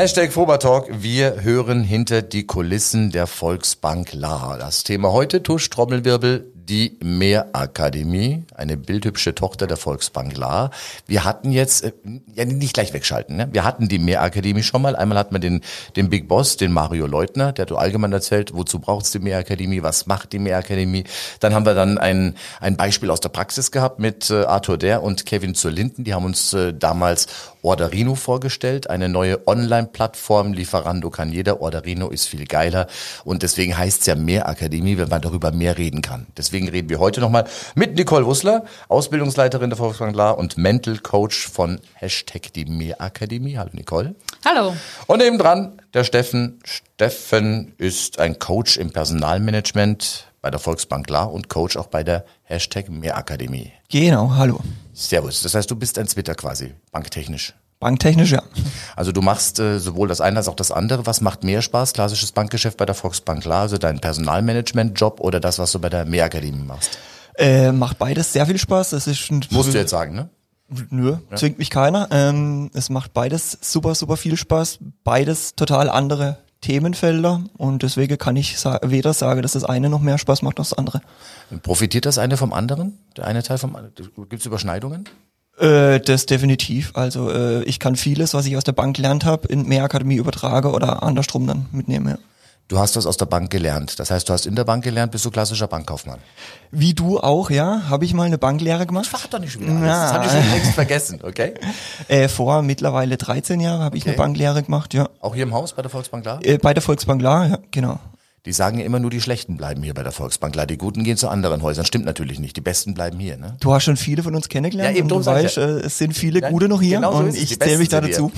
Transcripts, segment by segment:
Hashtag Fobertalk. Wir hören hinter die Kulissen der Volksbank La. Das Thema heute, Tusch, Trommelwirbel, die Mehrakademie, eine bildhübsche Tochter der Volksbank La. Wir hatten jetzt, äh, ja nicht gleich wegschalten, ne? wir hatten die Mehrakademie schon mal. Einmal hatten wir den, den Big Boss, den Mario Leutner, der hat allgemein erzählt, wozu braucht's die Mehrakademie, was macht die Mehrakademie. Dann haben wir dann ein, ein Beispiel aus der Praxis gehabt mit äh, Arthur Der und Kevin zur Linden. Die haben uns äh, damals Orderino vorgestellt, eine neue Online-Plattform. Lieferando kann jeder, Orderino ist viel geiler und deswegen heißt es ja Mehrakademie, wenn man darüber mehr reden kann. Deswegen reden wir heute nochmal mit Nicole Wussler, Ausbildungsleiterin der Volksbank La und Mental Coach von Hashtag die Mehrakademie. Hallo Nicole. Hallo. Und nebendran der Steffen. Steffen ist ein Coach im Personalmanagement bei der Volksbank La und Coach auch bei der Hashtag Mehrakademie. Genau, hallo. Servus. Das heißt, du bist ein Twitter quasi, banktechnisch. Banktechnisch, ja. Also du machst äh, sowohl das eine als auch das andere. Was macht mehr Spaß? Klassisches Bankgeschäft bei der Volksbank, klar, also dein Personalmanagement-Job oder das, was du bei der Mehrakademie machst? Äh, macht beides sehr viel Spaß. Das ist ein, Musst du jetzt sagen, ne? Nö, ja. zwingt mich keiner. Ähm, es macht beides super, super viel Spaß. Beides total andere Themenfelder und deswegen kann ich sa weder sagen, dass das eine noch mehr Spaß macht als das andere. Profitiert das eine vom anderen? Der eine Teil vom anderen? Gibt es Überschneidungen? Äh, das definitiv. Also äh, ich kann vieles, was ich aus der Bank gelernt habe, in Mehrakademie übertrage oder andersrum dann mitnehme. Ja. Du hast das aus der Bank gelernt. Das heißt, du hast in der Bank gelernt, bist du klassischer Bankkaufmann. Wie du auch, ja. Habe ich mal eine Banklehre gemacht. Das doch nicht schon wieder alles. Das habe ich schon längst vergessen, okay? Äh, vor mittlerweile 13 Jahren habe ich okay. eine Banklehre gemacht, ja. Auch hier im Haus bei der Volksbank La? Äh, bei der Volksbank La, ja, genau. Die sagen ja immer nur, die Schlechten bleiben hier bei der Volksbank. Die Guten gehen zu anderen Häusern. Stimmt natürlich nicht. Die Besten bleiben hier. Ne? Du hast schon viele von uns kennengelernt. Ja, eben, und du weißt, ja. Äh, es sind viele Gute noch hier genau so und ich zähle mich da dazu.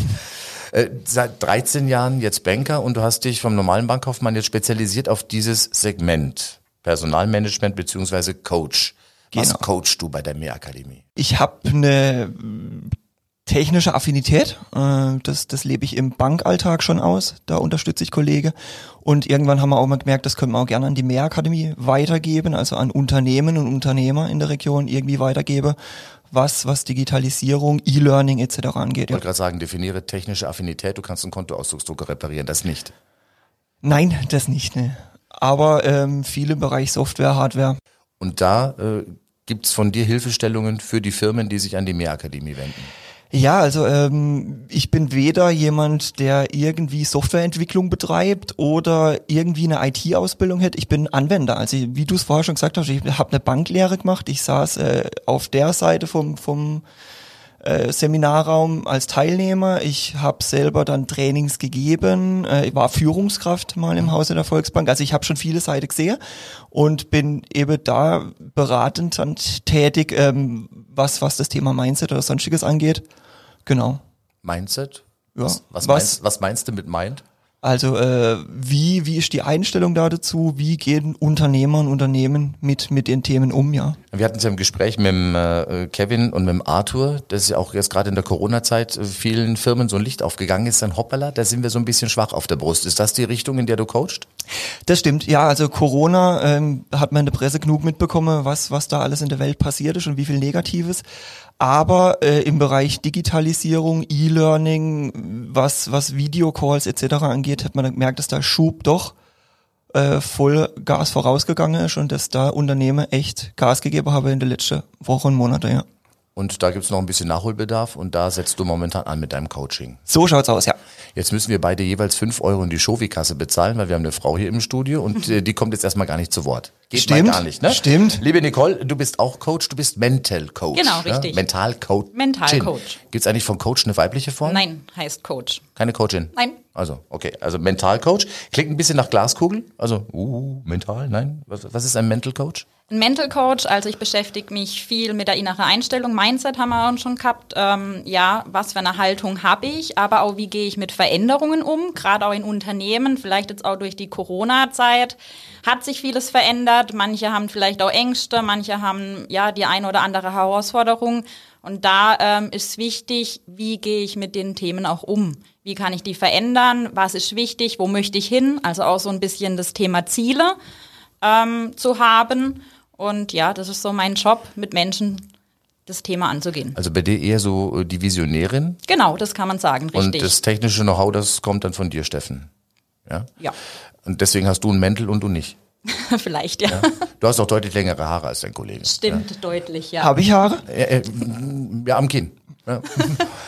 Äh, seit 13 Jahren jetzt Banker und du hast dich vom normalen Bankkaufmann jetzt spezialisiert auf dieses Segment. Personalmanagement beziehungsweise Coach. Was genau. coachst du bei der Mehrakademie? Ich habe eine technische Affinität. Äh, das, das lebe ich im Bankalltag schon aus. Da unterstütze ich Kollege. Und irgendwann haben wir auch mal gemerkt, das können wir auch gerne an die Mehrakademie weitergeben, also an Unternehmen und Unternehmer in der Region irgendwie weitergeben, was, was Digitalisierung, E-Learning etc. angeht. Ich wollte gerade sagen, definiere technische Affinität, du kannst einen Kontoauszugsdrucker reparieren, das nicht. Nein, das nicht. Ne. Aber ähm, viel im Bereich Software, Hardware. Und da äh, gibt's von dir Hilfestellungen für die Firmen, die sich an die Mehrakademie wenden? Ja, also ähm, ich bin weder jemand, der irgendwie Softwareentwicklung betreibt oder irgendwie eine IT-Ausbildung hätte. Ich bin Anwender. Also wie du es vorher schon gesagt hast, ich habe eine Banklehre gemacht. Ich saß äh, auf der Seite vom, vom äh, Seminarraum als Teilnehmer. Ich habe selber dann Trainings gegeben. Äh, ich war Führungskraft mal im Hause der Volksbank. Also ich habe schon viele Seiten gesehen und bin eben da beratend dann tätig, ähm, was, was das Thema Mindset oder sonstiges angeht. Genau. Mindset? Ja. Was, was, was, meinst, was meinst du mit Mind? Also äh, wie, wie ist die Einstellung da dazu? Wie gehen Unternehmer und Unternehmen mit, mit den Themen um, ja? Wir hatten es ja im Gespräch mit dem, äh, Kevin und mit dem Arthur, das ist ja auch jetzt gerade in der Corona-Zeit äh, vielen Firmen so ein Licht aufgegangen ist, dann hoppala, da sind wir so ein bisschen schwach auf der Brust. Ist das die Richtung, in der du coachst? Das stimmt, ja, also Corona ähm, hat man in der Presse genug mitbekommen, was, was da alles in der Welt passiert ist und wie viel Negatives. Aber äh, im Bereich Digitalisierung, E-Learning, was, was Videocalls etc. angeht, hat man gemerkt, dass da Schub doch äh, voll Gas vorausgegangen ist und dass da Unternehmen echt Gas gegeben haben in den letzten Wochen und Monaten, ja. Und da gibt's noch ein bisschen Nachholbedarf und da setzt du momentan an mit deinem Coaching. So schaut's aus, ja. Jetzt müssen wir beide jeweils fünf Euro in die Shovi-Kasse bezahlen, weil wir haben eine Frau hier im Studio und äh, die kommt jetzt erstmal gar nicht zu Wort. Geht Stimmt. mal gar nicht, ne? Stimmt. Liebe Nicole, du bist auch Coach, du bist Mental Coach. Genau, richtig. Ne? Mental Coach. Mental Coach. Gibt's eigentlich von Coach eine weibliche Form? Nein, heißt Coach. Keine Coachin? Nein. Also, okay. Also Mental Coach. Klingt ein bisschen nach Glaskugel. Also, uh, mental, nein. Was, was ist ein Mental Coach? Ein Mental Coach, also ich beschäftige mich viel mit der inneren Einstellung. Mindset haben wir auch schon gehabt. Ähm, ja, was für eine Haltung habe ich, aber auch wie gehe ich mit Veränderungen um, gerade auch in Unternehmen, vielleicht jetzt auch durch die Corona-Zeit hat sich vieles verändert. Manche haben vielleicht auch Ängste, manche haben ja die eine oder andere Herausforderung. Und da ähm, ist wichtig, wie gehe ich mit den Themen auch um? Wie kann ich die verändern? Was ist wichtig? Wo möchte ich hin? Also auch so ein bisschen das Thema Ziele ähm, zu haben und ja, das ist so mein Job, mit Menschen das Thema anzugehen. Also bei dir eher so äh, die Visionärin? Genau, das kann man sagen, richtig. Und das technische Know-how, das kommt dann von dir, Steffen. Ja? Ja. Und deswegen hast du ein Mäntel und du nicht. Vielleicht, ja. ja. Du hast auch deutlich längere Haare als dein Kollege. Stimmt, ja. deutlich, ja. Habe ich Haare? Äh, äh, ja, am Kinn. Ja.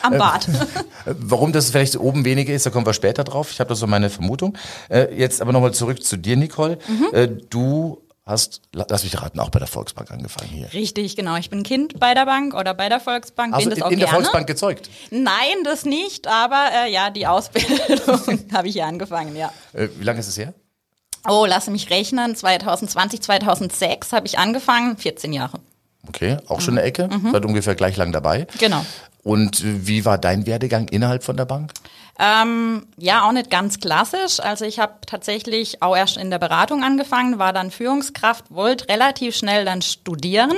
Am Bart. Warum das vielleicht oben weniger ist, da kommen wir später drauf. Ich habe da so meine Vermutung. Jetzt aber nochmal zurück zu dir, Nicole. Mhm. Du hast, lass mich raten, auch bei der Volksbank angefangen hier. Richtig, genau. Ich bin Kind bei der Bank oder bei der Volksbank. Also bin das in, in der Volksbank gezeugt? Nein, das nicht, aber äh, ja, die Ausbildung habe ich hier angefangen, ja. Äh, wie lange ist es her? Oh, lass mich rechnen. 2020, 2006 habe ich angefangen, 14 Jahre. Okay, auch schon eine Ecke, mhm. seid ungefähr gleich lang dabei. Genau. Und wie war dein Werdegang innerhalb von der Bank? Ähm, ja, auch nicht ganz klassisch. Also ich habe tatsächlich auch erst in der Beratung angefangen, war dann Führungskraft, wollte relativ schnell dann studieren,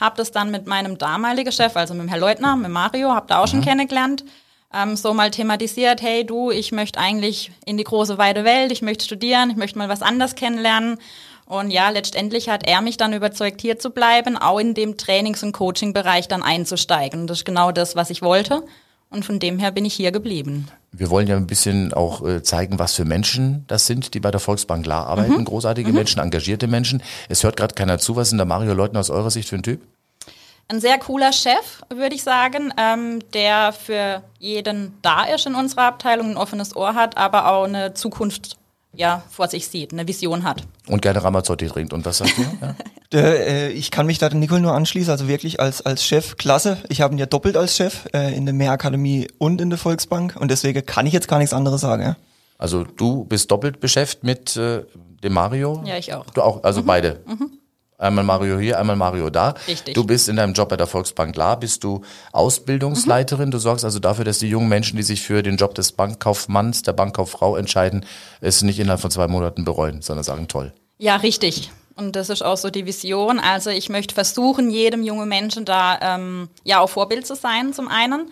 habe das dann mit meinem damaligen Chef, also mit dem Herrn Leutner, mit Mario, habe da auch mhm. schon kennengelernt, ähm, so mal thematisiert, hey du, ich möchte eigentlich in die große weite Welt, ich möchte studieren, ich möchte mal was anderes kennenlernen. Und ja, letztendlich hat er mich dann überzeugt, hier zu bleiben, auch in dem Trainings- und Coaching-Bereich dann einzusteigen. Und das ist genau das, was ich wollte. Und von dem her bin ich hier geblieben. Wir wollen ja ein bisschen auch äh, zeigen, was für Menschen das sind, die bei der Volksbank klar arbeiten. Mhm. Großartige mhm. Menschen, engagierte Menschen. Es hört gerade keiner zu. Was denn der Mario Leutner aus eurer Sicht für ein Typ? Ein sehr cooler Chef, würde ich sagen, ähm, der für jeden da ist in unserer Abteilung, ein offenes Ohr hat, aber auch eine Zukunft ja, vor sich sieht, eine Vision hat. Und gerne Ramazzotti trinkt. Und was sagst du? Ja? äh, ich kann mich da den Nicole nur anschließen, also wirklich als, als Chef, klasse. Ich habe ihn ja doppelt als Chef äh, in der Mehrakademie und in der Volksbank und deswegen kann ich jetzt gar nichts anderes sagen. Ja? Also du bist doppelt beschäftigt mit äh, dem Mario? Ja, ich auch. Du auch, also mhm. beide? Mhm. Einmal Mario hier, einmal Mario da. Richtig. Du bist in deinem Job bei der Volksbank klar, bist du Ausbildungsleiterin. Mhm. Du sorgst also dafür, dass die jungen Menschen, die sich für den Job des Bankkaufmanns, der Bankkauffrau entscheiden, es nicht innerhalb von zwei Monaten bereuen, sondern sagen toll. Ja, richtig. Und das ist auch so die Vision. Also ich möchte versuchen, jedem jungen Menschen da ähm, ja auch Vorbild zu sein, zum einen,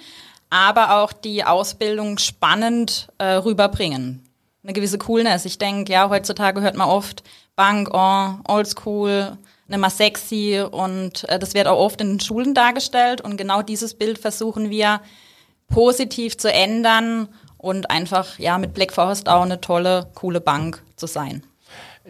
aber auch die Ausbildung spannend äh, rüberbringen. Eine gewisse Coolness. Ich denke, ja, heutzutage hört man oft Bank, oh, oldschool, mehr sexy und äh, das wird auch oft in den Schulen dargestellt und genau dieses Bild versuchen wir positiv zu ändern und einfach ja mit Black Forest auch eine tolle, coole Bank zu sein.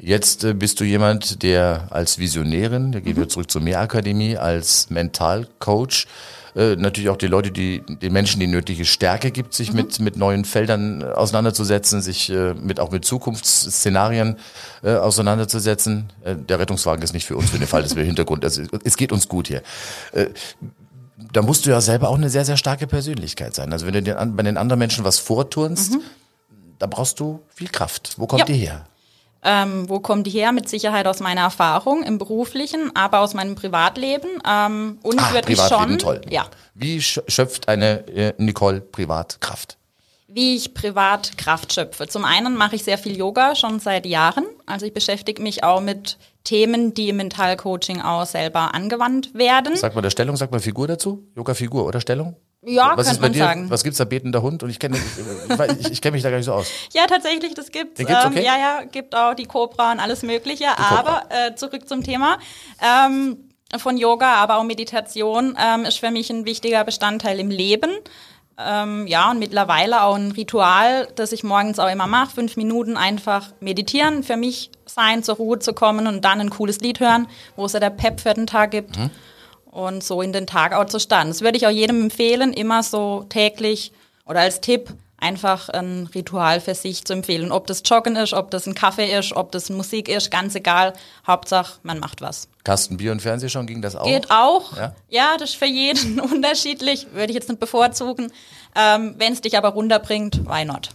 Jetzt äh, bist du jemand, der als Visionärin, da gehen wir mhm. zurück zur Mehrakademie, als Mentalcoach äh, natürlich auch die Leute, die den Menschen die nötige Stärke gibt, sich mhm. mit mit neuen Feldern äh, auseinanderzusetzen, sich äh, mit auch mit Zukunftsszenarien äh, auseinanderzusetzen. Äh, der Rettungswagen ist nicht für uns für den Fall, dass wir Hintergrund. Also es geht uns gut hier. Äh, da musst du ja selber auch eine sehr sehr starke Persönlichkeit sein. Also wenn du den, bei den anderen Menschen was vorturnst, mhm. da brauchst du viel Kraft. Wo kommt ja. die her? Ähm, wo kommt die her? Mit Sicherheit aus meiner Erfahrung im beruflichen, aber aus meinem Privatleben. Ähm, und ah, wirklich Privatleben, schon. toll. Ja. Wie schöpft eine äh, Nicole privat Kraft? Wie ich privat Kraft schöpfe. Zum einen mache ich sehr viel Yoga schon seit Jahren. Also ich beschäftige mich auch mit Themen, die im Mentalcoaching auch selber angewandt werden. Sag mal der Stellung, sag mal Figur dazu. Yoga-Figur oder Stellung? Ja, was bei man dir? sagen. Was gibt's da betender Hund? Und ich kenne ich, ich, kenn mich da gar nicht so aus. Ja, tatsächlich, das gibt's. Den gibt's ähm, okay? ja, ja, gibt auch die Cobra und alles Mögliche. Aber äh, zurück zum Thema. Ähm, von Yoga, aber auch Meditation ähm, ist für mich ein wichtiger Bestandteil im Leben. Ähm, ja, und mittlerweile auch ein Ritual, das ich morgens auch immer mache. Fünf Minuten einfach meditieren, für mich sein, zur Ruhe zu kommen und dann ein cooles Lied hören, wo es ja der Pep für den Tag gibt. Mhm und so in den Tag auch zu starten. Das würde ich auch jedem empfehlen, immer so täglich oder als Tipp einfach ein Ritual für sich zu empfehlen. Ob das Joggen ist, ob das ein Kaffee ist, ob das Musik ist, ganz egal. Hauptsache, man macht was. Kasten Bier und Fernseh schon, ging das auch? Geht auch. Ja, ja das ist für jeden unterschiedlich. Würde ich jetzt nicht bevorzugen. Ähm, Wenn es dich aber runterbringt, why not?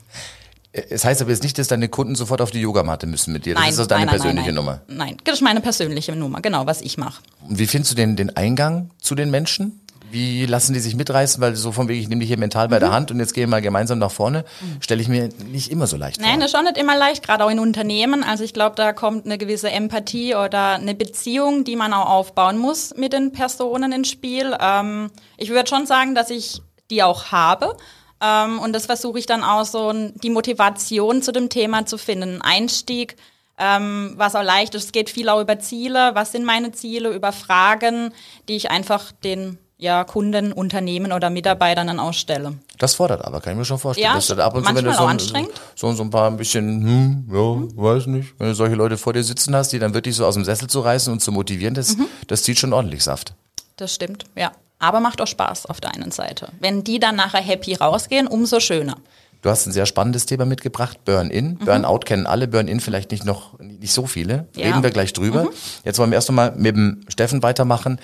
Es heißt aber jetzt nicht, dass deine Kunden sofort auf die Yogamatte müssen mit dir. Das Nein, ist also deine nein, nein, persönliche nein, Nummer. Nein. nein, das ist meine persönliche Nummer, genau, was ich mache. Und wie findest du den, den Eingang zu den Menschen? Wie lassen die sich mitreißen? Weil so von wegen, ich nehme dich hier mental bei Mhm. der Hand und jetzt gehen wir mal gemeinsam nach vorne, stelle ich mir nicht immer so leicht Nein, vor. das ist auch nicht immer leicht, gerade auch in Unternehmen. Also ich glaube, da kommt eine gewisse Empathie oder eine Beziehung, die man auch aufbauen muss mit den Personen ins Spiel. Ähm, ich würde schon sagen, dass ich die auch habe. Ähm, und das versuche ich dann auch so, die Motivation zu dem Thema zu finden. Ein Einstieg, ähm, was auch leicht ist. Es geht viel auch über Ziele. Was sind meine Ziele? Über Fragen, die ich einfach den ja, Kunden, Unternehmen oder Mitarbeitern dann auch stelle. Das fordert aber, kann ich mir schon vorstellen. Ja, dass du da ab und zu, wenn du so, ein- anstrengend. so, so ein paar ein bisschen, hm, ja, weiß nicht, wenn du solche Leute vor dir sitzen hast, die dann wirklich so aus dem Sessel zu reißen und zu motivieren, das, Mhm. das zieht schon ordentlich Saft. Das stimmt, ja. Aber macht auch Spaß auf der einen Seite. Wenn die dann nachher happy rausgehen, umso schöner. Du hast ein sehr spannendes Thema mitgebracht, Burn-In. Burnout kennen alle, Burn-In vielleicht nicht noch nicht so viele. Ja. Reden wir gleich drüber. Jetzt wollen wir erst einmal mit dem Steffen weitermachen.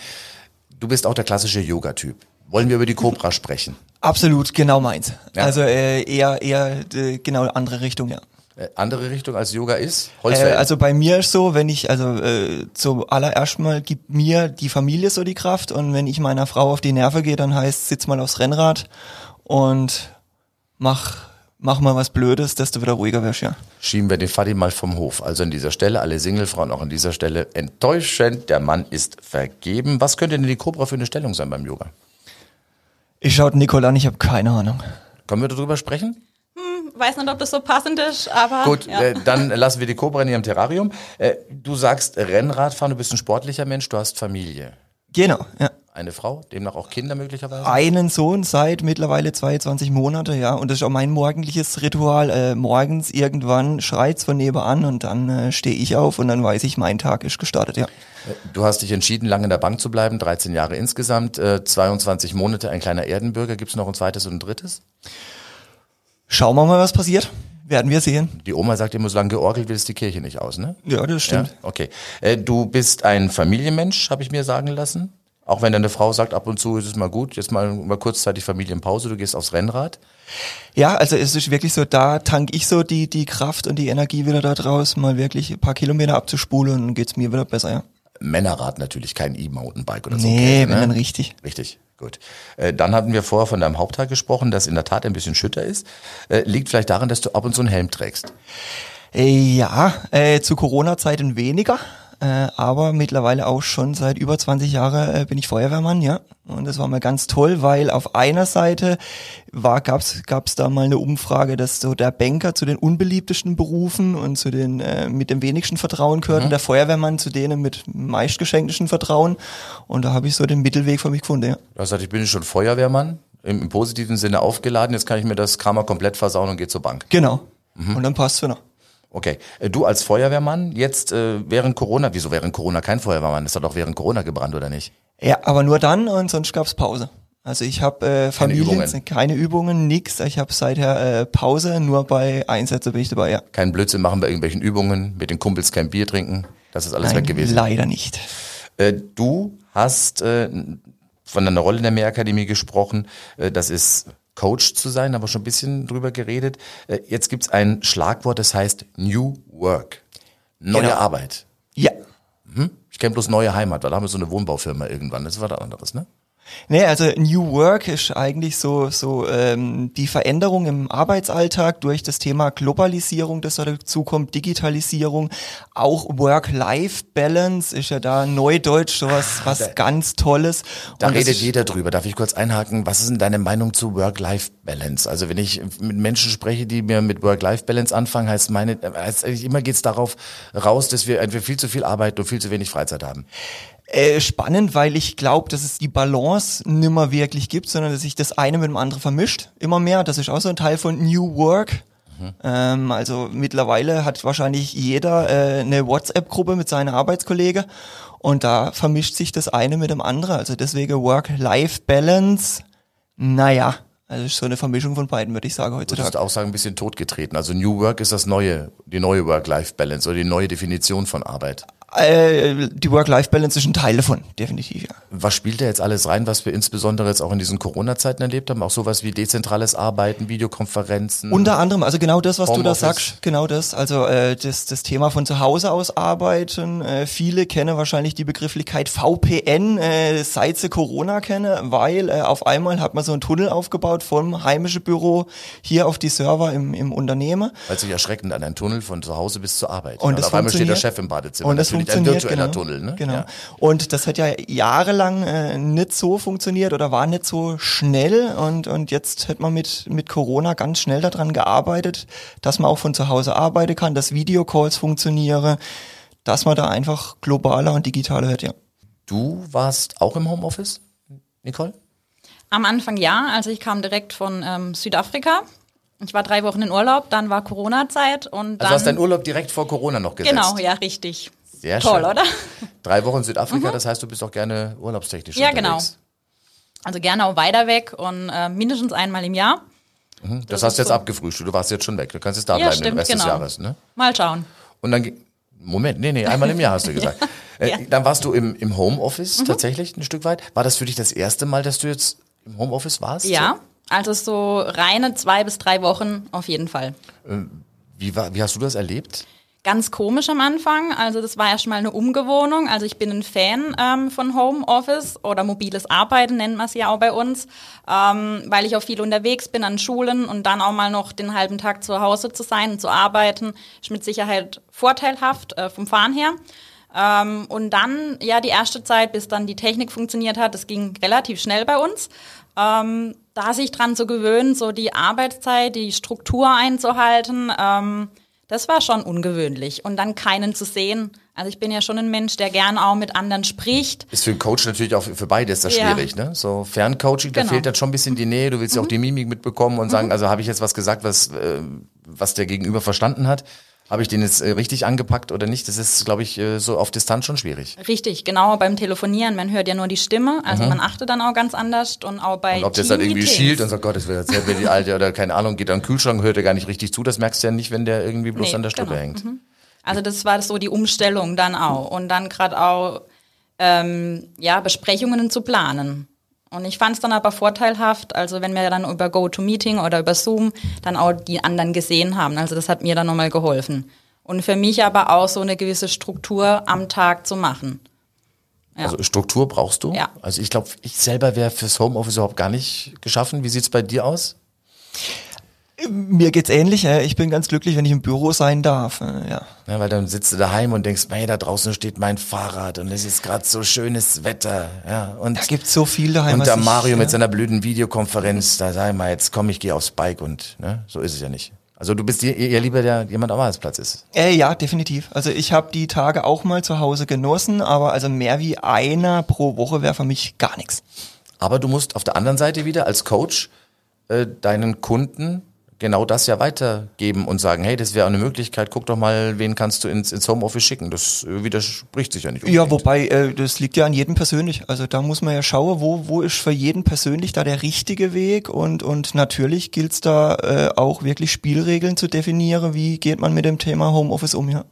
Du bist auch der klassische Yoga-Typ. Wollen wir über die Cobra sprechen? Absolut, genau meins. Ja. Also äh, eher eher äh, genau andere Richtung, ja. Äh, andere Richtung als Yoga ist? Äh, also bei mir ist so, wenn ich, also äh, zuallererst mal gibt mir die Familie so die Kraft und wenn ich meiner Frau auf die Nerven gehe, dann heißt, sitz mal aufs Rennrad und mach, mach mal was Blödes, dass du wieder ruhiger wirst, ja. Schieben wir den Fadi mal vom Hof. Also an dieser Stelle, alle Singlefrauen auch an dieser Stelle enttäuschend. Der Mann ist vergeben. Was könnte denn die Cobra für eine Stellung sein beim Yoga? Ich schaut Nicole an, ich habe keine Ahnung. Können wir darüber sprechen? Weiß nicht, ob das so passend ist, aber. Gut, ja. äh, dann lassen wir die Cobra in ihrem Terrarium. Äh, du sagst Rennradfahren, du bist ein sportlicher Mensch, du hast Familie. Genau, ja. Eine Frau, demnach auch Kinder möglicherweise? Einen Sohn seit mittlerweile 22 Monate, ja. Und das ist auch mein morgendliches Ritual. Äh, morgens irgendwann schreit's von nebenan und dann äh, stehe ich auf und dann weiß ich, mein Tag ist gestartet, ja. Du hast dich entschieden, lange in der Bank zu bleiben, 13 Jahre insgesamt, äh, 22 Monate, ein kleiner Erdenbürger. Gibt es noch ein zweites und ein drittes? Schauen wir mal, was passiert. Werden wir sehen. Die Oma sagt immer, solange georgelt wird, ist die Kirche nicht aus, ne? Ja, das stimmt. Ja? Okay. Äh, du bist ein Familienmensch, habe ich mir sagen lassen. Auch wenn deine Frau sagt, ab und zu ist es mal gut, jetzt mal, mal kurzzeitig Familienpause, du gehst aufs Rennrad. Ja, also es ist wirklich so, da tank ich so die, die Kraft und die Energie wieder da draus, mal wirklich ein paar Kilometer abzuspulen und dann geht's mir wieder besser, ja. Männerrad natürlich, kein E-Mountainbike oder so. Nee, Käse, wenn dann richtig. Richtig, gut. Äh, dann hatten wir vorher von deinem Hauptteil gesprochen, das in der Tat ein bisschen schütter ist. Äh, liegt vielleicht daran, dass du ab und zu einen Helm trägst. Äh, ja, äh, zu Corona-Zeiten weniger, äh, aber mittlerweile auch schon seit über 20 Jahren äh, bin ich Feuerwehrmann, ja. Und das war mal ganz toll, weil auf einer Seite war, gab's, gab's da mal eine Umfrage, dass so der Banker zu den unbeliebtesten Berufen und zu den äh, mit dem wenigsten Vertrauen gehört und der Feuerwehrmann zu denen mit meistgeschenktesten Vertrauen. Und da habe ich so den Mittelweg für mich gefunden, ja. Du hast gesagt, ich bin schon Feuerwehrmann, im, im positiven Sinne aufgeladen, jetzt kann ich mir das Kramer komplett versauen und gehe zur Bank. Genau. Und dann passt's wieder. Okay, äh, du als Feuerwehrmann, jetzt äh, während Corona, wieso während Corona kein Feuerwehrmann? Das hat doch während Corona gebrannt, oder nicht? Ja, aber nur dann und sonst gab's Pause. Also ich habe äh, Familien, Übungen. keine Übungen, nix. Ich habe seither äh, Pause, nur bei Einsätzen bin ich dabei, ja. Kein Blödsinn machen bei irgendwelchen Übungen, mit den Kumpels kein Bier trinken, das ist alles weg gewesen. leider nicht. Äh, du hast äh, von deiner Rolle in der Mehrakademie gesprochen, äh, das ist Coach zu sein, aber schon ein bisschen drüber geredet. Äh, jetzt gibt's ein Schlagwort, das heißt New Work. Neue Genau. Arbeit. Ja. Ich kenne bloß neue Heimat, weil da haben wir so eine Wohnbaufirma irgendwann. Das ist was anderes, ne? Nee, also New Work ist eigentlich so, so ähm, die Veränderung im Arbeitsalltag durch das Thema Globalisierung, das da dazu kommt, Digitalisierung, auch Work-Life-Balance ist ja da neudeutsch sowas was ganz Tolles. Da Und redet jeder drüber. Darf ich kurz einhaken? Was ist denn deine Meinung zu Work-Life-Balance? Also wenn ich mit Menschen spreche, die mir mit Work-Life-Balance anfangen, heißt meine, heißt eigentlich immer geht's darauf raus, dass wir entweder viel zu viel arbeiten und viel zu wenig Freizeit haben. Äh, spannend, weil ich glaube, dass es die Balance nimmer wirklich gibt, sondern dass sich das eine mit dem anderen vermischt. Immer mehr. Das ist auch so ein Teil von New Work. Ähm, also mittlerweile hat wahrscheinlich jeder äh, eine WhatsApp-Gruppe mit seinen Arbeitskollegen und da vermischt sich das eine mit dem anderen. Also deswegen Work-Life-Balance, naja, also ist so eine Vermischung von beiden, würde ich sagen, Würdest heutzutage. du auch sagen, ein bisschen totgetreten. Also New Work ist das neue, die neue Work-Life-Balance oder die neue Definition von Arbeit. Äh, die Work-Life-Balance ist ein Teil davon, definitiv, ja. Was spielt da jetzt alles rein, was wir insbesondere jetzt auch in diesen Corona-Zeiten erlebt haben? Auch sowas wie dezentrales Arbeiten, Videokonferenzen? Unter anderem, also genau das, was du da sagst, genau das. Also äh, das, das Thema von zu Hause aus arbeiten. Äh, viele kennen wahrscheinlich die Begrifflichkeit VPN, äh, seit sie Corona kennen, weil äh, auf einmal hat man so einen Tunnel aufgebaut vom heimischen Büro hier auf die Server im, im Unternehmen. Hört sich erschreckend an, ein Tunnel von zu Hause bis zur Arbeit. Und das auf einmal steht der. Chef im Badezimmer. Und das funktioniert, ein virtueller genau. Tunnel, ne? Genau. Ja. Und das hat ja jahrelang äh, nicht so funktioniert oder war nicht so schnell und, und jetzt hat man mit, mit Corona ganz schnell daran gearbeitet, dass man auch von zu Hause arbeiten kann, dass Videocalls funktionieren, dass man da einfach globaler und digitaler wird, ja. Du warst auch im Homeoffice, Nicole? Am Anfang ja, also ich kam direkt von ähm, Südafrika. Ich war drei Wochen in Urlaub, dann war Corona-Zeit und dann. Also hast deinen Urlaub direkt vor Corona noch gesetzt. Genau, ja, richtig. Sehr Toll, schön. oder? Drei Wochen in Südafrika, das heißt, du bist auch gerne urlaubstechnisch Ja, genau. unterwegs. Also gerne auch weiter weg und äh, mindestens einmal im Jahr. Das, Das hast du jetzt so. abgefrühstelt, du warst jetzt schon weg. Du kannst jetzt da Ja, bleiben den stimmt, Rest des genau. Jahres. Ne? Mal schauen. Und dann, Moment, nee, nee, einmal im Jahr hast du gesagt. äh, Ja. Mhm. Dann warst du im, im Homeoffice tatsächlich ein Stück weit. War das für dich das erste Mal, dass du jetzt im Homeoffice warst? Ja, also so reine zwei bis drei Wochen auf jeden Fall. Wie, war, wie hast du das erlebt? Ganz komisch am Anfang. Also das war erstmal eine Umgewohnung. Also ich bin ein Fan ähm, von Homeoffice oder mobiles Arbeiten nennen wir es ja auch bei uns, ähm, weil ich auch viel unterwegs bin an Schulen und dann auch mal noch den halben Tag zu Hause zu sein und zu arbeiten, ist mit Sicherheit vorteilhaft äh, vom Fahren her. Ähm, und dann, ja, die erste Zeit, bis dann die Technik funktioniert hat, das ging relativ schnell bei uns. Ähm, da sich dran zu gewöhnen, so die Arbeitszeit, die Struktur einzuhalten, ähm, das war schon ungewöhnlich. Und dann keinen zu sehen. Also ich bin ja schon ein Mensch, der gern auch mit anderen spricht. Ist für einen Coach natürlich auch für beide ist das Ja. schwierig, ne? So Ferncoaching, da Genau. Mhm. fehlt dann schon ein bisschen die Nähe. Du willst ja auch die Mimik mitbekommen und sagen, also habe ich jetzt was gesagt, was, äh, was der Gegenüber verstanden hat? Habe ich den jetzt äh, richtig angepackt oder nicht? Das ist, glaube ich, äh, so auf Distanz schon schwierig. Richtig, genau beim Telefonieren. Man hört ja nur die Stimme, also man achtet dann auch ganz anders und auch bei Und ob das dann irgendwie schielt und sagt, Gott, das wird erzählt mir die Alte oder keine Ahnung, geht an den Kühlschrank, hört er gar nicht richtig zu. Das merkst du ja nicht, wenn der irgendwie bloß Nee, an der Strippe genau. hängt. Also das war so die Umstellung dann auch. Und dann gerade auch ähm, ja, Besprechungen zu planen. Und ich fand es dann aber vorteilhaft, also wenn wir dann über GoToMeeting oder über Zoom dann auch die anderen gesehen haben. Also das hat mir dann nochmal geholfen. Und für mich aber auch so eine gewisse Struktur am Tag zu machen. Ja. Also Struktur brauchst du. Ja. Also ich glaube, ich selber wäre fürs Homeoffice überhaupt gar nicht geschaffen. Wie sieht's bei dir aus? Mir geht's ähnlich, äh, ich bin ganz glücklich, wenn ich im Büro sein darf, äh, ja. Ja, weil dann sitzt du daheim und denkst, hey, da draußen steht mein Fahrrad und es ist gerade so schönes Wetter. Ja, und, Da gibt's so viel daheim. und was der ich, Mario mit ja. seiner blöden Videokonferenz, da sag ich mal, jetzt komm, ich gehe aufs Bike und ne, so ist es ja nicht. Also du bist eher lieber, der jemand am Arbeitsplatz ist. Äh, ja, definitiv. Also ich habe die Tage auch mal zu Hause genossen, aber also mehr wie einer pro Woche wäre für mich gar nichts. Aber du musst auf der anderen Seite wieder als Coach äh, deinen Kunden genau das ja weitergeben und sagen, hey, das wäre eine Möglichkeit, guck doch mal, wen kannst du ins, ins Homeoffice schicken. Das äh, widerspricht sich ja nicht. Ja, unbedingt. wobei, äh, das liegt ja an jedem persönlich. Also da muss man ja schauen, wo, wo ist für jeden persönlich da der richtige Weg und, und natürlich gilt's da äh, auch wirklich Spielregeln zu definieren, wie geht man mit dem Thema Homeoffice um, ja.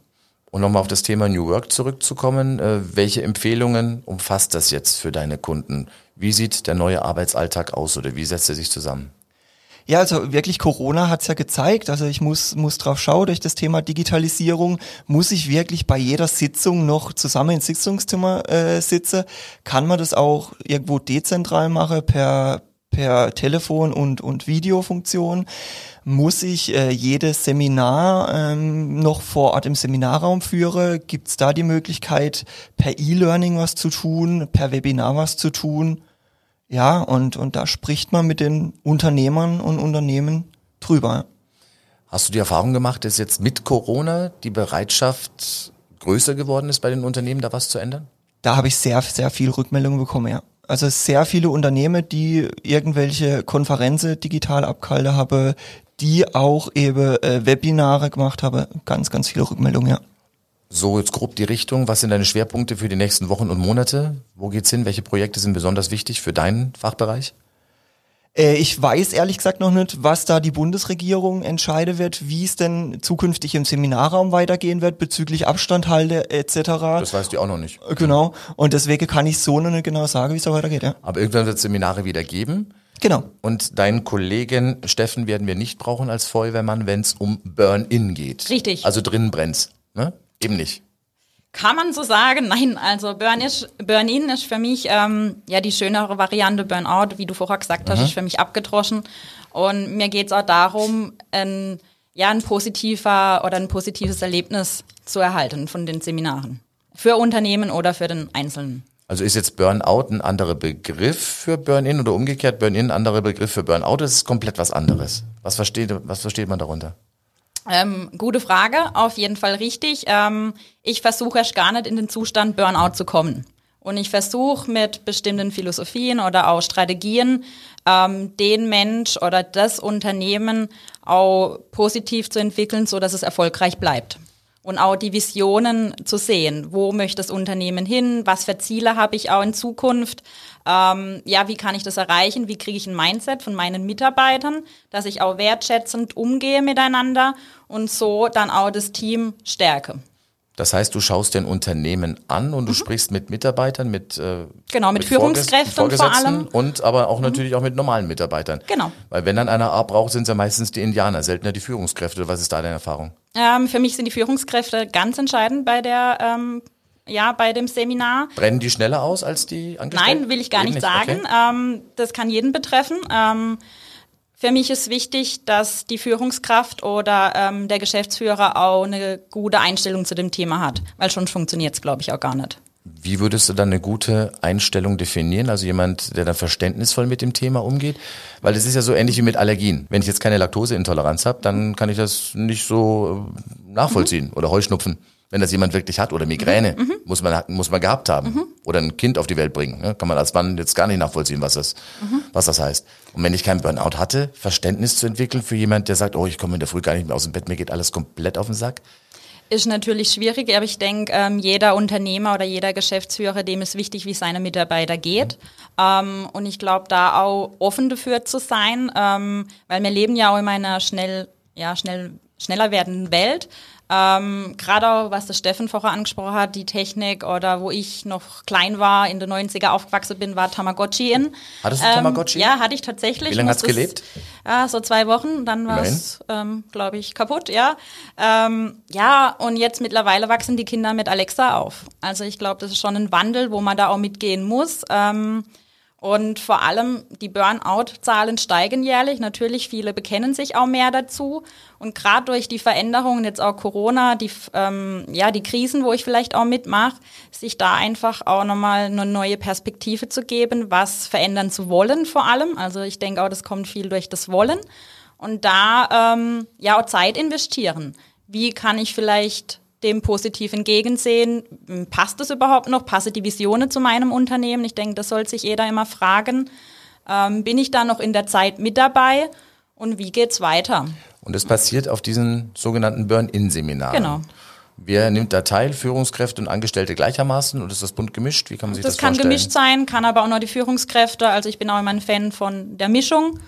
Und nochmal auf das Thema New Work zurückzukommen, äh, welche Empfehlungen umfasst das jetzt für deine Kunden? Wie sieht der neue Arbeitsalltag aus oder wie setzt er sich zusammen? Ja, also wirklich Corona hat's ja gezeigt. Also ich muss, muss drauf schauen, durch das Thema Digitalisierung muss ich wirklich bei jeder Sitzung noch zusammen ins Sitzungszimmer äh, sitzen. Kann man das auch irgendwo dezentral machen per, per Telefon und, und Videofunktion? Muss ich äh, jedes Seminar ähm, noch vor Ort im Seminarraum führen? Gibt's da die Möglichkeit, per E-Learning was zu tun, per Webinar was zu tun? Ja, und, und da spricht man mit den Unternehmern und Unternehmen drüber. Hast du die Erfahrung gemacht, dass jetzt mit Corona die Bereitschaft größer geworden ist bei den Unternehmen, da was zu ändern? Da habe ich sehr, sehr viel Rückmeldungen bekommen, ja. Also sehr viele Unternehmen, die irgendwelche Konferenzen digital abgehalten haben, die auch eben äh, Webinare gemacht haben. Ganz, ganz viele Rückmeldungen, ja. So jetzt grob die Richtung. Was sind deine Schwerpunkte für die nächsten Wochen und Monate? Wo geht's hin? Welche Projekte sind besonders wichtig für deinen Fachbereich? Äh, ich weiß ehrlich gesagt noch nicht, was da die Bundesregierung entscheiden wird, wie es denn zukünftig im Seminarraum weitergehen wird bezüglich Abstandhalte etc. Das weißt du auch noch nicht. Genau. Und deswegen kann ich so noch nicht genau sagen, wie es da weitergeht. Ja. Aber irgendwann wird es Seminare wieder geben. Genau. Und deinen Kollegen Steffen werden wir nicht brauchen als Feuerwehrmann, wenn es um Burn-In geht. Richtig. Also drinnen brennt's. Ne? Eben nicht. Kann man so sagen? Nein, also Burn-In ist, Burn ist für mich ähm, ja die schönere Variante. Burnout, wie du vorher gesagt hast, ist für mich abgedroschen. Und mir geht's auch darum, ein, ja, ein positiver oder ein positives Erlebnis zu erhalten von den Seminaren. Für Unternehmen oder für den Einzelnen. Also ist jetzt Burnout ein anderer Begriff für Burn-In oder umgekehrt Burn-In ein anderer Begriff für Burnout? Das ist komplett was anderes. Was versteht, was versteht man darunter? Ähm, gute Frage, auf jeden Fall richtig. Ähm, ich versuche erst gar nicht in den Zustand Burnout zu kommen. Und ich versuche mit bestimmten Philosophien oder auch Strategien ähm, den Mensch oder das Unternehmen auch positiv zu entwickeln, so dass es erfolgreich bleibt. Und auch die Visionen zu sehen. Wo möchte das Unternehmen hin? Was für Ziele habe ich auch in Zukunft? Ähm, ja, wie kann ich das erreichen? Wie kriege ich ein Mindset von meinen Mitarbeitern, dass ich auch wertschätzend umgehe miteinander und so dann auch das Team stärke. Das heißt, du schaust den Unternehmen an und du mhm. sprichst mit Mitarbeitern, mit äh, genau mit, mit Führungskräften vor allem und aber auch mhm. natürlich auch mit normalen Mitarbeitern. Genau. Weil wenn dann einer A braucht, sind es ja meistens die Indianer, seltener die Führungskräfte. Was ist da deine Erfahrung? Ähm, für mich sind die Führungskräfte ganz entscheidend bei der ähm, ja, bei dem Seminar. Brennen die schneller aus als die Angestellten? Nein, will ich gar nicht, nicht, sagen. Okay. Ähm, das kann jeden betreffen. Ähm, für mich ist wichtig, dass die Führungskraft oder ähm, der Geschäftsführer auch eine gute Einstellung zu dem Thema hat, weil schon funktioniert es, glaube ich, auch gar nicht. Wie würdest du dann eine gute Einstellung definieren? Also jemand, der dann verständnisvoll mit dem Thema umgeht? Weil das ist ja so ähnlich wie mit Allergien. Wenn ich jetzt keine Laktoseintoleranz habe, dann kann ich das nicht so äh, nachvollziehen. Mhm. Oder Heuschnupfen wenn das jemand wirklich hat oder Migräne, mhm. mhm. muss man muss man gehabt haben mhm. oder ein Kind auf die Welt bringen, ne? kann man als Mann jetzt gar nicht nachvollziehen, was das mhm. was das heißt. Und wenn ich keinen Burnout hatte, Verständnis zu entwickeln für jemand, der sagt, oh, ich komme in der Früh gar nicht mehr aus dem Bett, mir geht alles komplett auf den Sack. Ist natürlich schwierig, aber ich denke, ähm, jeder Unternehmer oder jeder Geschäftsführer, dem ist wichtig, wie es seine Mitarbeiter geht. Ähm, und ich glaube, da auch offen dafür zu sein, ähm, weil wir leben ja auch in einer schnell, ja, schnell, schneller werdenden Welt. Ähm, Gerade auch, was der Steffen vorher angesprochen hat, die Technik oder wo ich noch klein war, in den 90er aufgewachsen bin, war Tamagotchi in. Hattest du ähm, Tamagotchi? Ja, hatte ich tatsächlich. Wie lange hat's gelebt? Ja, so zwei Wochen, dann war es, ähm, glaube ich, kaputt, ja. Ähm, ja, und jetzt mittlerweile wachsen die Kinder mit Alexa auf. Also ich glaube, das ist schon ein Wandel, wo man da auch mitgehen muss. Ähm, und vor allem die Burnout-Zahlen steigen jährlich. Natürlich, viele bekennen sich auch mehr dazu. Und gerade durch die Veränderungen, jetzt auch Corona, die, ähm, ja, die Krisen, wo ich vielleicht auch mitmache, sich da einfach auch nochmal eine neue Perspektive zu geben, was verändern zu wollen vor allem. Also ich denke auch, das kommt viel durch das Wollen. Und da ähm, ja auch Zeit investieren. Wie kann ich vielleicht dem positiv entgegensehen. Passt das überhaupt noch? Passe die Visionen zu meinem Unternehmen? Ich denke, das soll sich jeder immer fragen. Ähm, bin ich da noch in der Zeit mit dabei? Und wie geht's weiter? Und es passiert auf diesen sogenannten Burn-In-Seminaren. Genau. Wer nimmt da teil? Führungskräfte und Angestellte gleichermaßen? Und ist das bunt gemischt? Wie kann man sich das, das vorstellen? Das kann gemischt sein, kann aber auch nur die Führungskräfte. Also ich bin auch immer ein Fan von der Mischung.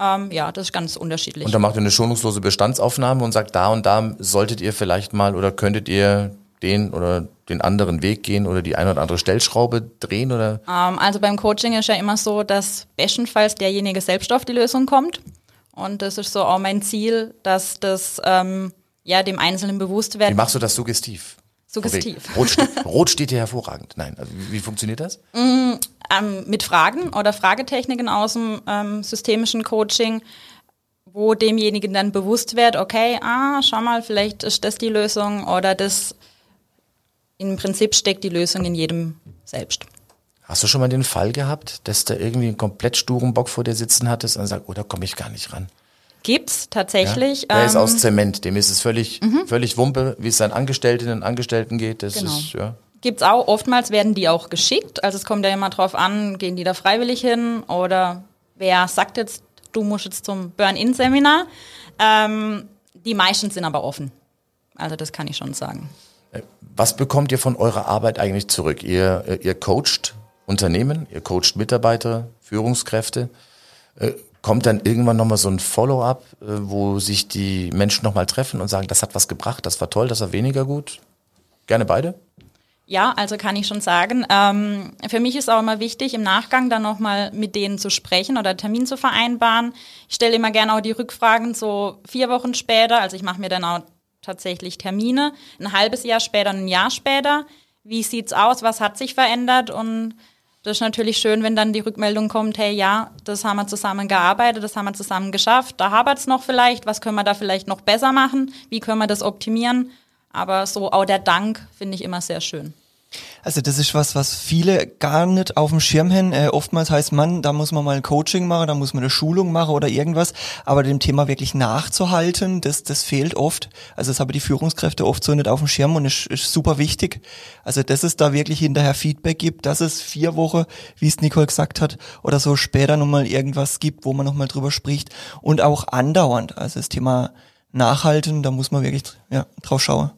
Ähm, ja, das ist ganz unterschiedlich. Und dann macht ihr eine schonungslose Bestandsaufnahme und sagt, da und da solltet ihr vielleicht mal oder könntet ihr den oder den anderen Weg gehen oder die eine oder andere Stellschraube drehen oder? Ähm, also beim Coaching ist ja immer so, dass bestenfalls derjenige selbst auf die Lösung kommt. Und das ist so auch mein Ziel, dass das ähm, ja dem Einzelnen bewusst wird. Wie machst du das suggestiv? Suggestiv. Rot steht, Rot steht hier hervorragend. Nein, also wie, funktioniert das? Mm, ähm, mit Fragen oder Fragetechniken aus dem ähm, systemischen Coaching, wo demjenigen dann bewusst wird, okay, ah, schau mal, vielleicht ist das die Lösung oder das im Prinzip steckt die Lösung in jedem selbst. Hast du schon mal den Fall gehabt, dass da irgendwie einen komplett sturen Bock vor dir sitzen hattest und sagt, oh, da komme ich gar nicht ran? Gibt's tatsächlich. Ja? Der ähm, ist aus ähm, Zement, dem ist es völlig, mhm. völlig Wumpe, wie es seinen Angestellten und Angestellten geht. Das genau. ist, ja. Gibt's auch, oftmals werden die auch geschickt. Also es kommt ja immer drauf an, gehen die da freiwillig hin oder wer sagt jetzt, du musst jetzt zum Burn-In-Seminar. Ähm, die meisten sind aber offen. Also das kann ich schon sagen. Äh, was bekommt ihr von eurer Arbeit eigentlich zurück? Ihr, äh, ihr coacht Unternehmen, ihr coacht Mitarbeiter, Führungskräfte. Kommt dann irgendwann nochmal so ein Follow-up, äh, wo sich die Menschen nochmal treffen und sagen, das hat was gebracht, das war toll, das war weniger gut? Gerne beide? Ja, also kann ich schon sagen. Ähm, für mich ist auch immer wichtig, im Nachgang dann nochmal mit denen zu sprechen oder Termin zu vereinbaren. Ich stelle immer gerne auch die Rückfragen so vier Wochen später. Also ich mache mir dann auch tatsächlich Termine, ein halbes Jahr später, ein Jahr später. Wie sieht's aus? Was hat sich verändert? Und das ist natürlich schön, wenn dann die Rückmeldung kommt, hey, ja, das haben wir zusammen gearbeitet, das haben wir zusammen geschafft, da habert's noch vielleicht, was können wir da vielleicht noch besser machen, wie können wir das optimieren? Aber so auch der Dank finde ich immer sehr schön. Also das ist was, was viele gar nicht auf dem Schirm haben. Äh, oftmals heißt man, da muss man mal ein Coaching machen, da muss man eine Schulung machen oder irgendwas. Aber dem Thema wirklich nachzuhalten, das, das fehlt oft. Also das haben die Führungskräfte oft so nicht auf dem Schirm und ist, ist super wichtig. Also dass es da wirklich hinterher Feedback gibt, dass es vier Wochen, wie es Nicole gesagt hat, oder so später nochmal irgendwas gibt, wo man nochmal drüber spricht. Und auch andauernd. Also das Thema Nachhalten, da muss man wirklich ja, drauf schauen.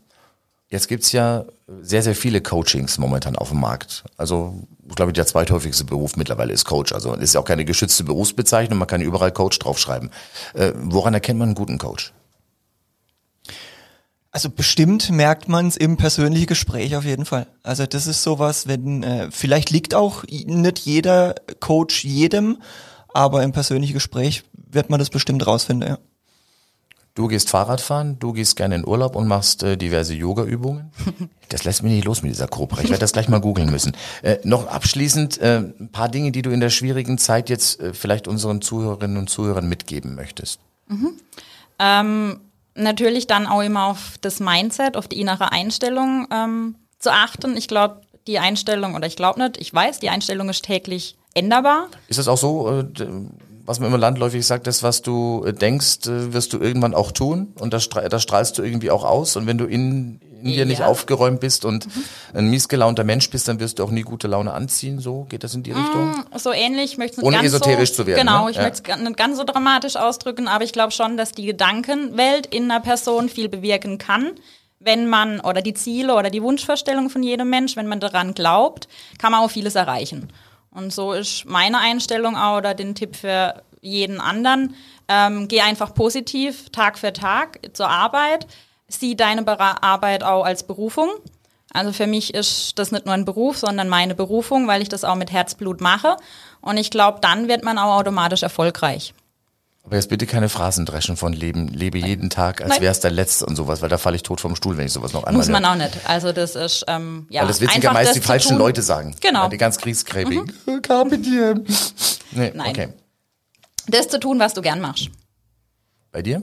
Jetzt gibt's ja sehr, sehr viele Coachings momentan auf dem Markt. Also, ich glaube, der zweithäufigste Beruf mittlerweile ist Coach. Also, ist ja auch keine geschützte Berufsbezeichnung, man kann überall Coach draufschreiben. Äh, woran erkennt man einen guten Coach? Also bestimmt merkt man es im persönlichen Gespräch auf jeden Fall. Also das ist sowas, wenn äh, vielleicht liegt auch nicht jeder Coach jedem, aber im persönlichen Gespräch wird man das bestimmt rausfinden. Ja. Du gehst Fahrrad fahren, du gehst gerne in Urlaub und machst äh, diverse Yoga-Übungen. Das lässt mich nicht los mit dieser Cobra. Ich werde das gleich mal googeln müssen. Äh, noch abschließend äh, ein paar Dinge, die du in der schwierigen Zeit jetzt äh, vielleicht unseren Zuhörerinnen und Zuhörern mitgeben möchtest. Mhm. Ähm, natürlich dann auch immer auf das Mindset, auf die innere Einstellung ähm, zu achten. Ich glaube, die Einstellung, oder ich glaube nicht, ich weiß, die Einstellung ist täglich änderbar. Ist das auch so? Äh, was man immer landläufig sagt, das, was du äh, denkst, äh, wirst du irgendwann auch tun und das, das strahlst du irgendwie auch aus. Und wenn du in, in dir ja. nicht aufgeräumt bist und mhm. ein miesgelaunter Mensch bist, dann wirst du auch nie gute Laune anziehen. So geht das in die Richtung? Mm, so ähnlich, ich möchte es Ohne esoterisch so, zu werden. Genau, ne? ich ja. möchte es nicht ganz so dramatisch ausdrücken, aber ich glaube schon, dass die Gedankenwelt in einer Person viel bewirken kann wenn man, oder die Ziele oder die Wunschvorstellung von jedem Mensch, wenn man daran glaubt, kann man auch vieles erreichen. Und so ist meine Einstellung auch oder den Tipp für jeden anderen. Ähm, geh einfach positiv Tag für Tag zur Arbeit. Sieh deine Arbeit auch als Berufung. Also für mich ist das nicht nur ein Beruf, sondern meine Berufung, weil ich das auch mit Herzblut mache. Und ich glaube, dann wird man auch automatisch erfolgreich. Aber jetzt bitte keine Phrasen dreschen von Leben, lebe jeden Tag, als wäre es der letzte und sowas, weil da falle ich tot vom Stuhl, wenn ich sowas noch einmal. Muss man auch nicht. Also das ist, ähm, ja. Weil das witzigerweise meist die falschen Leute sagen. Genau. Die ganz kriegsgräbigen. Mhm. Carpe diem. Nee, Nein. okay. Das zu tun, was du gern machst. Bei dir?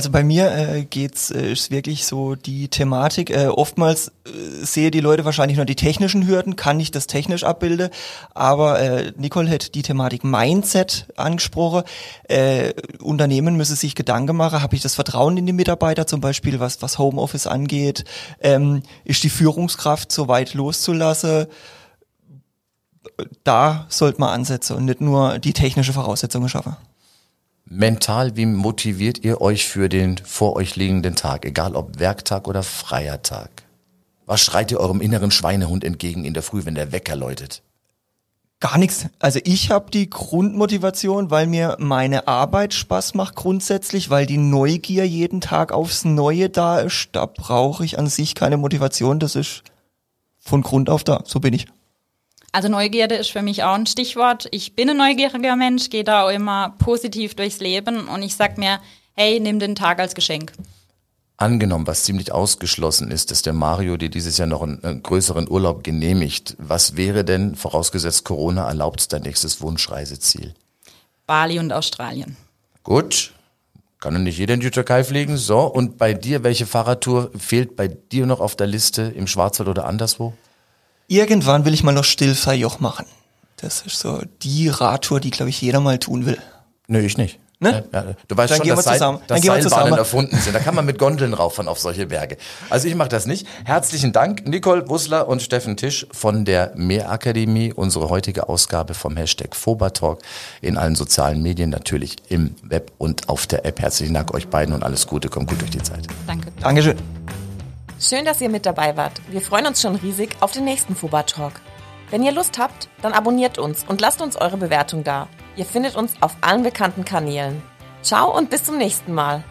Also bei mir äh, geht's äh, ist wirklich so die Thematik. Äh, oftmals äh, sehe die Leute wahrscheinlich nur die technischen Hürden, kann ich das technisch abbilden. Aber äh, Nicole hat die Thematik Mindset angesprochen. Äh, Unternehmen müssen sich Gedanken machen. Habe ich das Vertrauen in die Mitarbeiter zum Beispiel, was was Homeoffice angeht? Ähm, ist die Führungskraft so weit loszulassen? Da sollte man ansetzen und nicht nur die technische Voraussetzungen schaffen. Mental, wie motiviert ihr euch für den vor euch liegenden Tag, egal ob Werktag oder freier Tag? Was schreit ihr eurem inneren Schweinehund entgegen in der Früh, wenn der Wecker läutet? Gar nichts. Also ich habe die Grundmotivation, weil mir meine Arbeit Spaß macht grundsätzlich, weil die Neugier jeden Tag aufs Neue da ist. Da brauche ich an sich keine Motivation. Das ist von Grund auf da. So bin ich. Also Neugierde ist für mich auch ein Stichwort. Ich bin ein neugieriger Mensch, gehe da auch immer positiv durchs Leben und ich sag mir, hey, nimm den Tag als Geschenk. Angenommen, was ziemlich ausgeschlossen ist, dass der Mario dir dieses Jahr noch einen, einen größeren Urlaub genehmigt. Was wäre denn, vorausgesetzt Corona erlaubt, dein nächstes Wunschreiseziel? Bali und Australien. Gut, kann nicht jeder in die Türkei fliegen. So, und bei dir, welche Fahrradtour fehlt bei dir noch auf der Liste im Schwarzwald oder anderswo? Irgendwann will ich mal noch Stillfreijoch machen. Das ist so die Radtour, die, glaube ich, jeder mal tun will. Nö, ich nicht. Ne? Ja, du weißt Dann schon, dass, Seil, dass Seilbahnen erfunden sind. Da kann man mit Gondeln rauffahren auf solche Berge. Also ich mache das nicht. Herzlichen Dank, Nicole Wussler und Steffen Tisch von der Mehrakademie. Unsere heutige Ausgabe vom Hashtag Fobatalk in allen sozialen Medien, natürlich im Web und auf der App. Herzlichen Dank euch beiden und alles Gute. Kommt gut durch die Zeit. Danke. Dankeschön. Schön, dass ihr mit dabei wart. Wir freuen uns schon riesig auf den nächsten Fuba Talk. Wenn ihr Lust habt, dann abonniert uns und lasst uns eure Bewertung da. Ihr findet uns auf allen bekannten Kanälen. Ciao und bis zum nächsten Mal.